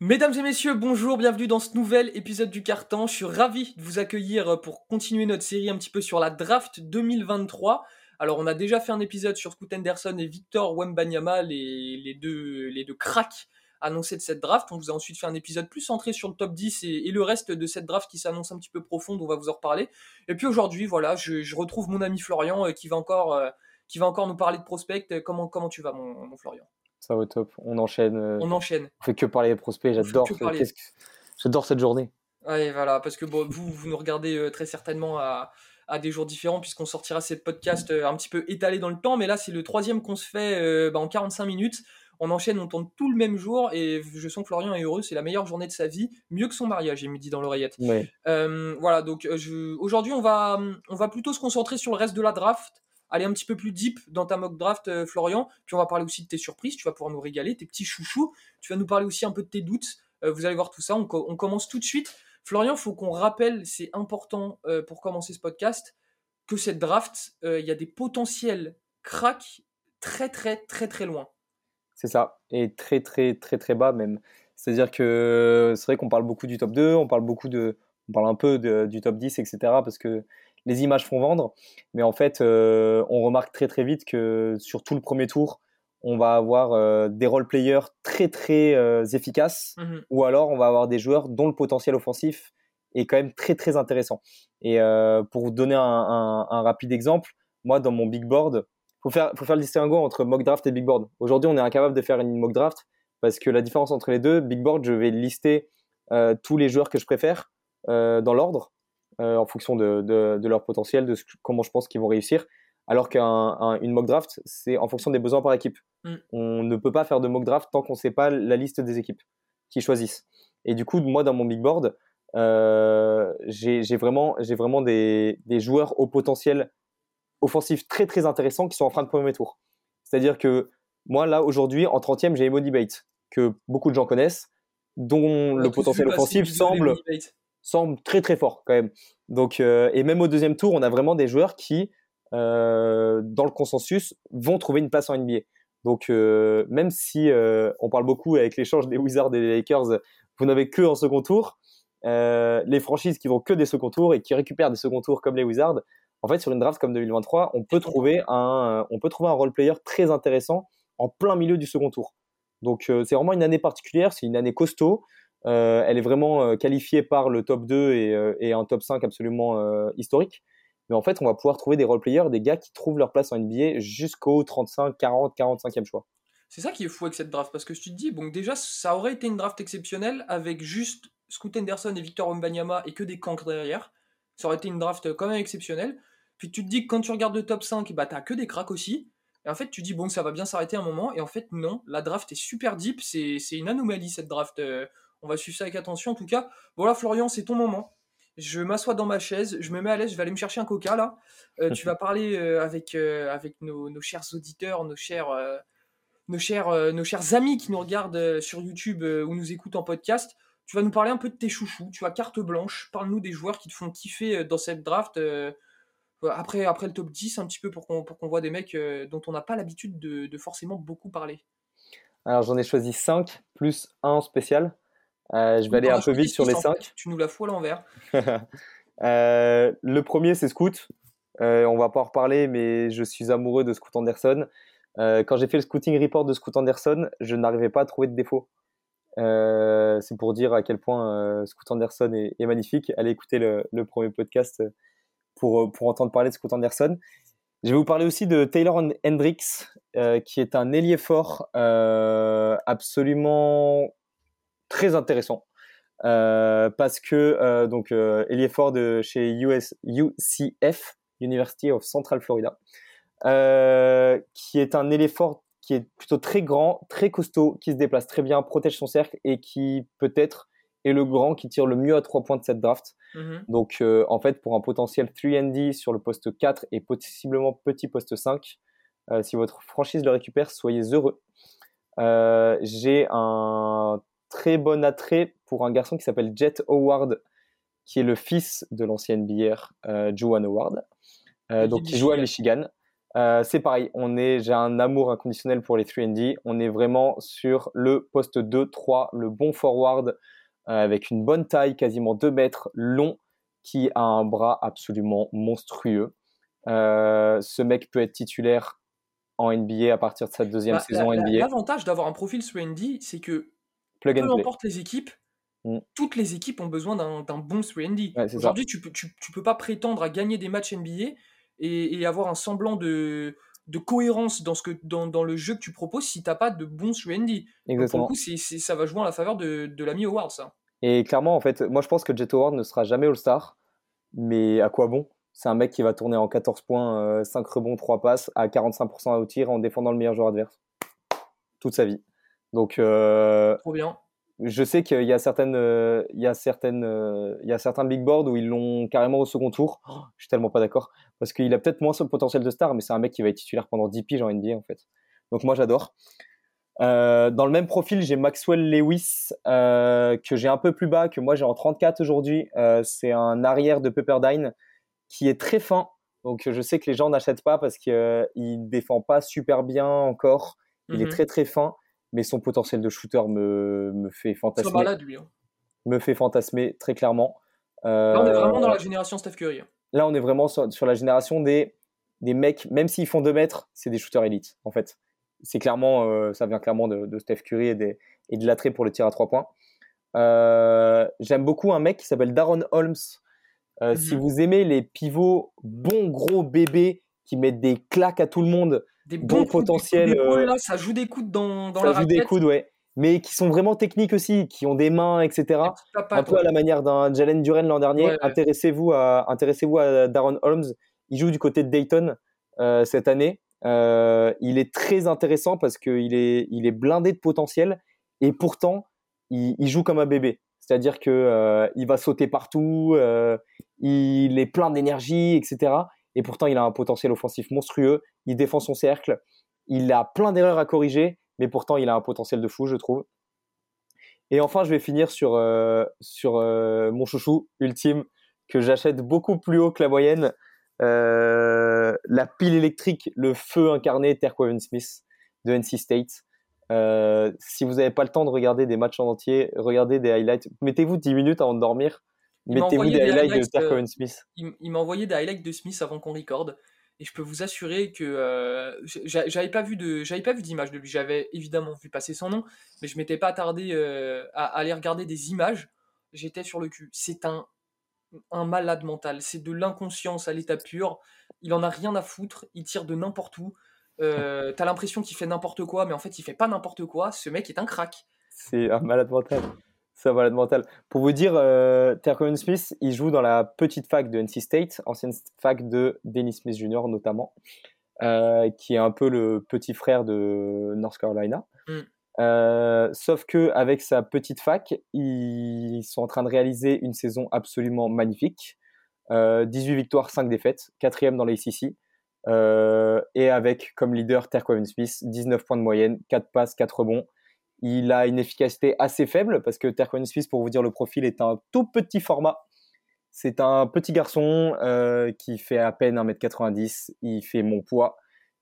Mesdames et messieurs, bonjour, bienvenue dans ce nouvel épisode du Carton. Je suis ravi de vous accueillir pour continuer notre série un petit peu sur la draft 2023. Alors, on a déjà fait un épisode sur Scoot Henderson et Victor Wembanyama, les, deux, les deux cracks annoncés de cette draft. On vous a ensuite fait un épisode plus centré sur le top 10 et, le reste de cette draft qui s'annonce un petit peu profonde, on va vous en reparler. Et puis aujourd'hui, voilà, je, retrouve mon ami Florian euh, qui, va encore, euh, qui va encore nous parler de prospect. Comment, comment tu vas, mon Florian? Ça va top. On enchaîne. Euh, on enchaîne. On fait que parler des prospects. J'adore. J'adore cette journée. Ouais, voilà, parce que bon, vous, vous nous regardez euh, très certainement à, à, des jours différents, puisqu'on sortira ces podcasts euh, un petit peu étalés dans le temps. Mais là, c'est le troisième qu'on se fait bah, en 45 minutes. On enchaîne, on tourne tout le même jour, et je sens que Florian est heureux. C'est la meilleure journée de sa vie, mieux que son mariage, il me dit dans l'oreillette. voilà, donc aujourd'hui, on va, on va plutôt se concentrer sur le reste de la draft aller un petit peu plus deep dans ta mock draft, euh, Florian. Puis on va parler aussi de tes surprises, tu vas pouvoir nous régaler, tes petits chouchous. Tu vas nous parler aussi un peu de tes doutes. Euh, vous allez voir tout ça. On, commence tout de suite. Florian, faut qu'on rappelle, c'est important euh, pour commencer ce podcast, que cette draft, il y a des potentiels cracks très très très très loin. C'est ça, et très très très très bas même. C'est-à-dire que c'est vrai qu'on parle beaucoup du top 2, on parle beaucoup de, on parle un peu du top 10, etc. Parce que les images font vendre, mais en fait, euh, on remarque très très vite que sur tout le premier tour, on va avoir euh, des role players très très euh, efficaces, mhm. ou alors on va avoir des joueurs dont le potentiel offensif est quand même très très intéressant. Et pour vous donner un, rapide exemple, moi dans mon big board, faut faire faut faire le distinguo entre mock draft et big board. Aujourd'hui, on est incapable de faire une mock draft parce que la différence entre les deux, big board, je vais lister tous les joueurs que je préfère dans l'ordre en fonction de, de, leur potentiel, de comment je pense qu'ils vont réussir. Alors qu'une mock draft, c'est en fonction des besoins par équipe. Mm. On ne peut pas faire de mock draft tant qu'on ne sait pas la liste des équipes qui choisissent. Et du coup, moi, dans mon big board, euh, j'ai vraiment, vraiment des, des, joueurs au potentiel offensif très très intéressant qui sont en fin de premier tour. C'est-à-dire que moi, là, aujourd'hui, en 30e, j'ai Emody Bates, que beaucoup de gens connaissent, dont le potentiel offensif semble, semble très très fort quand même. Donc, euh, et même au deuxième tour, on a vraiment des joueurs qui, euh, dans le consensus, vont trouver une place en NBA. Donc, euh, même si on parle beaucoup avec l'échange des Wizards et des Lakers, vous n'avez que en second tour, les franchises qui vont que des second tours et qui récupèrent des second tours comme les Wizards, en fait, sur une draft comme 2023, on peut trouver un, on peut trouver un role player très intéressant en plein milieu du second tour. Donc, c'est vraiment une année particulière, c'est une année costaud. Euh, elle est vraiment euh, qualifiée par le top 2 euh, et, un top 5 absolument historique. Mais en fait, on va pouvoir trouver des role-players, des gars qui trouvent leur place en NBA jusqu'au 35, 40, 45e choix. C'est ça qui est fou avec cette draft, parce que tu te dis, bon, déjà, ça aurait été une draft exceptionnelle avec juste Scoot Henderson et Victor Wembanyama et que des cancres derrière. Ça aurait été une draft quand même exceptionnelle. Puis tu te dis que quand tu regardes le top 5, bah, t'as que des cracks aussi. Et en fait, tu dis, bon, ça va bien s'arrêter un moment. Et en fait, non, la draft est super deep. C'est une anomalie, cette draft. On va suivre ça avec attention en tout cas. Voilà Florian, c'est ton moment. Je m'assois dans ma chaise, je me mets à l'aise, je vais aller me chercher un coca là. Euh, tu vas parler euh, avec, euh, nos, chers auditeurs, nos chers, nos, chers, amis qui nous regardent sur YouTube ou nous écoutent en podcast. Tu vas nous parler un peu de tes chouchous. Tu as carte blanche. Parle-nous des joueurs qui te font kiffer dans cette draft. après, le top 10, un petit peu pour qu'on voit des mecs dont on n'a pas l'habitude de, de, forcément beaucoup parler. Alors j'en ai choisi 5 plus un spécial. Euh, je vais aller un peu vite sur les 5. Tu nous la fous à l'envers. euh, le premier, c'est Scoot. Euh, on va pas en reparler, mais je suis amoureux de Scoot Anderson. Euh, quand j'ai fait le scouting report de Scoot Anderson, je n'arrivais pas à trouver de défaut. C'est pour dire à quel point Scoot Anderson est, est, magnifique. Allez écouter le, le premier podcast pour, pour entendre parler de Scoot Anderson. Je vais vous parler aussi de Taylor Hendricks, qui est un ailier fort absolument très intéressant. Euh, parce que euh, donc euh, Ford de chez US, UCF, University of Central Florida, euh, qui est un éléphant qui est plutôt très grand, très costaud, qui se déplace très bien, protège son cercle et qui peut-être est le grand qui tire le mieux à trois points de cette draft. Mm-hmm. Donc en fait pour un potentiel 3D sur le poste 4 et possiblement petit poste 5, euh, si votre franchise le récupère, soyez heureux. J'ai un très bon attrait pour un garçon qui s'appelle Jet Howard, qui est le fils de l'ancienne bière euh, Joan Howard, euh, donc qui joue à Michigan. Euh, c'est pareil, on est, j'ai un amour inconditionnel pour les 3D. On est vraiment sur le poste 2-3, le bon forward euh, avec une bonne taille, quasiment 2 mètres, long, qui a un bras absolument monstrueux. Ce mec peut être titulaire en NBA à partir de sa deuxième bah, saison NBA. L'avantage d'avoir un profil 3D, c'est que peu importe les équipes, mm. toutes les équipes ont besoin d'un bon 3D. Aujourd'hui, tu peux, tu, peux pas prétendre à gagner des matchs NBA et, avoir un semblant de, de cohérence dans, ce que, dans, dans, le jeu que tu proposes si tu n'as pas de bons 3D. Pour le coup, ça va jouer en la faveur de, de l'ami Howard, ça. Et clairement, en fait, moi je pense que Jet Howard ne sera jamais All-Star, mais à quoi bon? C'est un mec qui va tourner en 14 points, 5 euh, rebonds, 3 passes, à 45% au tir en défendant le meilleur joueur adverse. Toute sa vie. Donc, euh, Trop bien je sais qu'il y a certaines, euh, il y a certaines, euh, il y a certains big boards où ils l'ont carrément au second tour. Oh, je suis tellement pas d'accord parce qu'il a peut-être moins ce potentiel de star, mais c'est un mec qui va être titulaire pendant 10 piges en NBA en fait. Donc moi j'adore. Euh, dans le même profil, j'ai Maxwell Lewis que j'ai un peu plus bas, que moi j'ai en 34 aujourd'hui. c'est un arrière de Pepperdine qui est très fin. Donc je sais que les gens n'achètent pas parce qu'il ne défend pas super bien encore. Il est mhm. très très fin mais son potentiel de shooter me, me fait fantasmer. Malade, lui, hein. Me fait fantasmer très clairement. là, on est vraiment dans la euh, génération Steph Curry. Hein. Là, on est vraiment sur, la génération des, des mecs, même s'ils font 2 mètres, c'est des shooters élites, en fait. C'est clairement, euh, ça vient clairement de, Steph Curry et, des, et de l'attrait pour le tir à 3 points. Euh, j'aime beaucoup un mec qui s'appelle Darren Holmes. Si mhm. vous aimez les pivots bons gros bébés qui mettent des claques à tout le monde, des bons potentiels. Euh, là, ça joue des coudes dans, dans ça joue des coudes, ouais. Mais qui sont vraiment techniques aussi, qui ont des mains, etc. un peu à la manière d'un Jalen Duren l'an dernier. Intéressez-vous à, intéressez-vous à Darren Holmes. Il joue du côté de Dayton euh, cette année. Euh, il est très intéressant parce qu'il est, il est blindé de potentiel et pourtant il, il joue comme un bébé. C'est-à-dire que il va sauter partout, il est plein d'énergie, etc et pourtant il a un potentiel offensif monstrueux. Il défend son cercle, il a plein d'erreurs à corriger, mais pourtant il a un potentiel de fou, je trouve. Et enfin, je vais finir sur, euh, sur euh, mon chouchou ultime que j'achète beaucoup plus haut que la moyenne. Euh, la pile électrique, le feu incarné Terquaven Smith de NC State. si vous n'avez pas le temps de regarder des matchs en entier, regardez des highlights. Mettez-vous 10 minutes avant de dormir Mettez-vous des, highlights, de Terquaven Smith. Il, m'a envoyé des highlights de Smith avant qu'on recorde. Et je peux vous assurer que euh, j'avais pas vu de, j'avais pas vu d'image de lui. J'avais évidemment vu passer son nom, mais je m'étais pas attardé euh, à, aller regarder des images. J'étais sur le cul. C'est un, un malade mental. C'est de l'inconscience à l'état pur. Il en a rien à foutre. Il tire de n'importe où. Euh, T'as l'impression qu'il fait n'importe quoi, mais en fait, il fait pas n'importe quoi. Ce mec est un crack. C'est un malade mental. Ça va mental. Pour vous dire, euh, Smith, il joue dans la petite fac de NC State, ancienne fac de Dennis Smith Jr. notamment, euh, qui est un peu le petit frère de North Carolina. Mm. Euh, sauf que avec sa petite fac, ils sont en train de réaliser une saison absolument magnifique. 18 euh, victoires, 5 défaites, quatrième dans l'ACC. et avec comme leader Terquaven Smith, 19 points de moyenne, 4 passes, 4 rebonds, il a une efficacité assez faible parce que Terquain Smith, pour vous dire le profil, est un tout petit format. C'est un petit garçon euh, qui fait à peine 1m90. Il fait mon poids.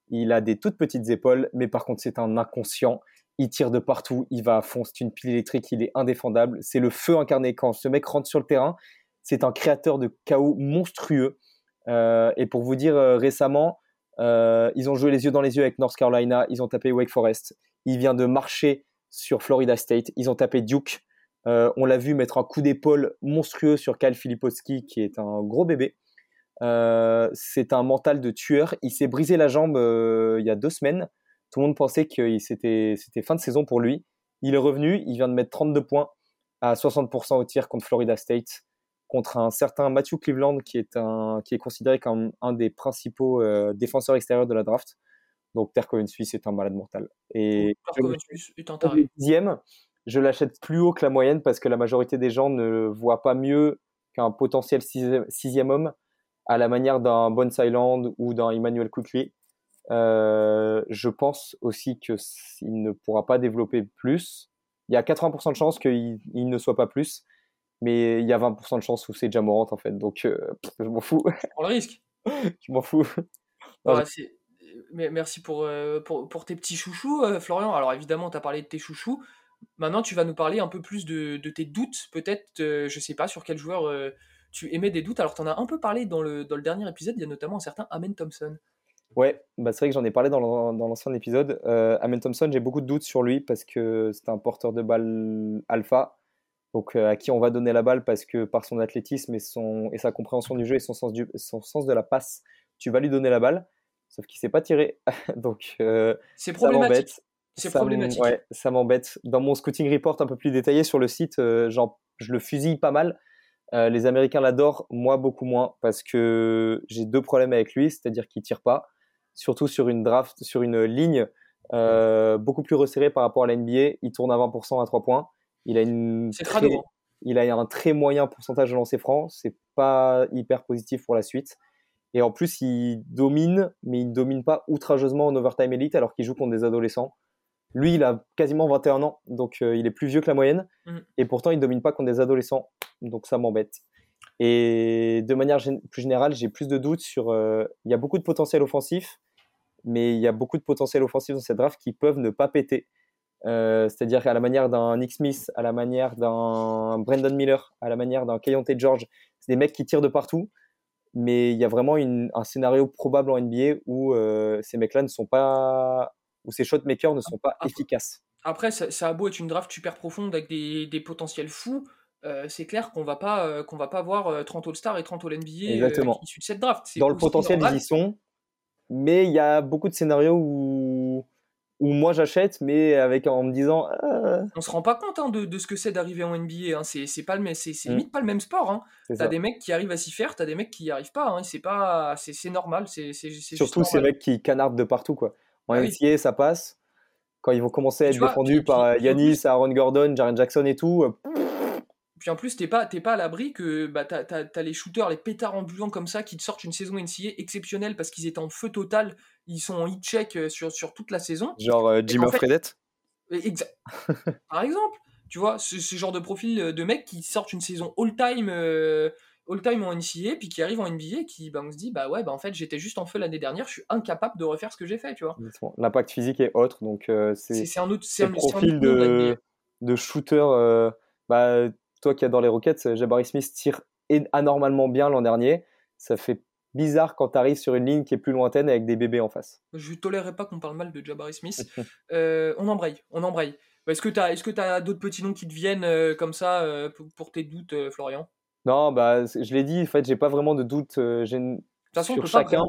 Il a des toutes petites épaules, mais par contre, c'est un inconscient. Il tire de partout. Il va à fond. C'est une pile électrique. Il est indéfendable. C'est le feu incarné. Quand ce mec rentre sur le terrain, c'est un créateur de chaos monstrueux. Euh, et pour vous dire, euh, récemment, ils ont joué les yeux dans les yeux avec North Carolina. Ils ont tapé Wake Forest. Il vient de marcher sur Florida State. Ils ont tapé Duke. Euh, on l'a vu mettre un coup d'épaule monstrueux sur Kyle Filipowski, qui est un gros bébé. Euh, c'est un mental de tueur. Il s'est brisé la jambe euh, il y a deux semaines. Tout le monde pensait que c'était fin de saison pour lui. Il est revenu. Il vient de mettre 32 points à 60% au tir contre Florida State, contre un certain Matthew Cleveland, qui est, un, qui est considéré comme un des principaux défenseurs extérieurs de la draft. Donc Terkoven Suisse est un malade mortal. Et est un Dixième, je l'achète plus haut que la moyenne parce que la majorité des gens ne voient pas mieux qu'un potentiel sixième, homme à la manière d'un Bon Island ou d'un Emmanuel Quickly. Euh, je pense aussi qu'il ne pourra pas développer plus. Il y a 80% de chances qu'il ne soit pas plus, mais il y a 20% de chances où c'est Jamorant en fait. Donc euh, je m'en fous. On le risque. je m'en fous. Ouais, c'est merci pour, pour, pour, tes petits chouchous, Florian. Alors évidemment, tu as parlé de tes chouchous. Maintenant, tu vas nous parler un peu plus de, de tes doutes, peut-être, je sais pas, sur quel joueur tu émets des doutes. Alors, tu en as un peu parlé dans le, dans le dernier épisode, il y a notamment un certain Amen Thompson. Ouais, bah c'est vrai que j'en ai parlé dans l'ancien épisode. Euh, Amen Thompson, j'ai beaucoup de doutes sur lui parce que c'est un porteur de balle alpha, donc à qui on va donner la balle parce que par son athlétisme et, son, et sa compréhension du jeu et son sens, du, son sens de la passe, tu vas lui donner la balle. Sauf qu'il ne sait pas tirer. donc c'est problématique. C'est problématique. Ouais, ça m'embête. Dans mon scouting report un peu plus détaillé sur le site, genre, je le fusille pas mal euh, les Américains l'adorent, moi beaucoup moins, parce que j'ai deux problèmes avec lui, c'est-à-dire qu'il tire pas, surtout sur une draft, sur une ligne euh, beaucoup plus resserrée par rapport à la NBA. Il tourne à 20% à 3 points. Il a une très, hein. il a un très moyen pourcentage de lancer franc. C'est pas hyper positif pour la suite. Et en plus, il domine, mais il domine pas outrageusement en overtime elite alors qu'il joue contre des adolescents. Lui, il a quasiment 21 ans, donc euh, il est plus vieux que la moyenne. Mm. Et pourtant, il ne domine pas contre des adolescents. Donc ça m'embête. Et de manière plus générale, j'ai plus de doutes sur. Euh, il y a beaucoup de potentiel offensif, mais il y a beaucoup de potentiel offensif dans cette draft qui peuvent ne pas péter. Euh, c'est-à-dire à la manière d'un Nick Smith, à la manière d'un Brandon Miller, à la manière d'un Kayonte George, c'est des mecs qui tirent de partout, mais il y a vraiment un scénario probable en NBA où ces mecs-là ne sont pas où ces shotmakers ne sont pas efficaces. Après, ça, a beau être une draft super profonde avec des, des potentiels fous, euh, c'est clair qu'on va pas euh, qu'on va pas voir 30 euh, All-Star et 30 All-NBA Exactement. issus de cette draft. Dans le potentiel, ils y sont, mais il y a beaucoup de scénarios où où moi j'achète, mais avec en me disant. On se rend pas compte hein, de, de, ce que c'est d'arriver en NBA. Hein. C'est pas le c'est mm. limite pas le même sport. Hein. T'as des mecs qui arrivent à s'y faire, t'as des mecs qui n'y arrivent pas. Hein. C'est pas c'est normal. C'est surtout ces mecs qui canardent de partout quoi. En ah ça passe. Quand ils vont commencer à être défendus par euh, Yanis, Aaron Gordon, Jaren Jackson et tout. Euh, puis en plus, t'es pas, pas à l'abri que bah, t'as, as, les shooters, les pétards ambulants comme ça qui te sortent une saison NCA exceptionnelle parce qu'ils étaient en feu total. Ils sont en hit check euh, sur, sur toute la saison. Genre Jimmy Fredette Par exemple, tu vois, ce, genre de profil de mecs qui sortent une saison all-time all-time en NCA, puis qui arrive en NBA, qui bah, on se dit bah ouais bah en fait j'étais juste en feu l'année dernière, je suis incapable de refaire ce que j'ai fait, tu vois. L'impact physique est autre, donc euh, c'est un autre c'est un profil de, de shooter. Euh, bah, toi qui adore les Rockets, Jabari Smith tire anormalement bien l'an dernier. Ça fait bizarre quand tu arrives sur une ligne qui est plus lointaine avec des bébés en face. Je ne tolérerai pas qu'on parle mal de Jabari Smith. Euh, on embraye, on embraye. Est-ce que tu as, est as d'autres petits noms qui te viennent comme ça pour, tes doutes, Florian? Non, bah, je l'ai dit, en fait, j'ai pas vraiment de doute euh, de toute façon, sur chacun.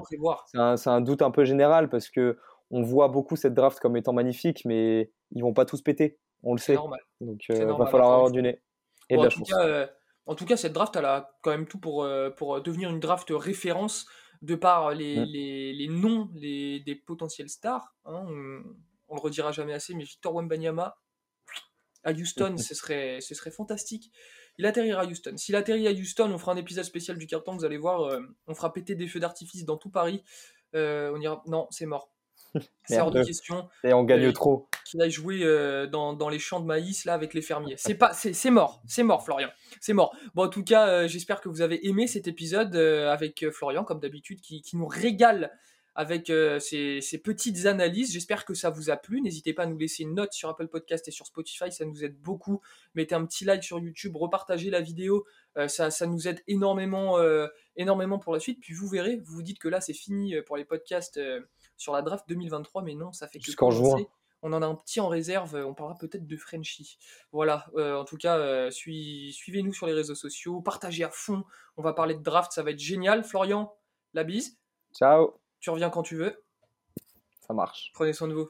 C'est un, doute un peu général parce que on voit beaucoup cette draft comme étant magnifique, mais ils vont pas tous péter. On le sait. Normal. Donc, il euh, va falloir avoir du nez et de la chance. Euh, en tout cas, cette draft, elle a quand même tout pour, pour devenir une draft référence de par les, mm. les, les noms les, des potentiels stars. Hein. On, on, le redira jamais assez, mais Victor Wembanyama à Houston, ce, serait, ce serait fantastique il atterrira à Houston. S'il atterrit à Houston, on fera un épisode spécial du carton, vous allez voir, euh, on fera péter des feux d'artifice dans tout Paris. Euh, on ira... Non, c'est mort. C'est hors de question. Et on gagne trop. Qu'il aille jouer euh, dans, dans, les champs de maïs là avec les fermiers. C'est pas, c'est mort, c'est mort, Florian. C'est mort. Bon, en tout cas, j'espère que vous avez aimé cet épisode avec Florian, comme d'habitude, qui, qui, nous régale avec euh, ces, petites analyses. J'espère que ça vous a plu. N'hésitez pas à nous laisser une note sur Apple Podcast et sur Spotify, ça nous aide beaucoup. Mettez un petit like sur YouTube, repartagez la vidéo, euh, ça, nous aide énormément, euh, énormément pour la suite. Puis vous verrez, vous vous dites que là c'est fini pour les podcasts sur la draft 2023, mais non, ça fait que jusqu'en juin. On en a un petit en réserve, on parlera peut-être de Frenchy. Voilà, en tout cas, suivez-nous sur les réseaux sociaux, partagez à fond, on va parler de draft, ça va être génial. Florian, la bise. Ciao tu reviens quand tu veux. Ça marche. Prenez soin de vous.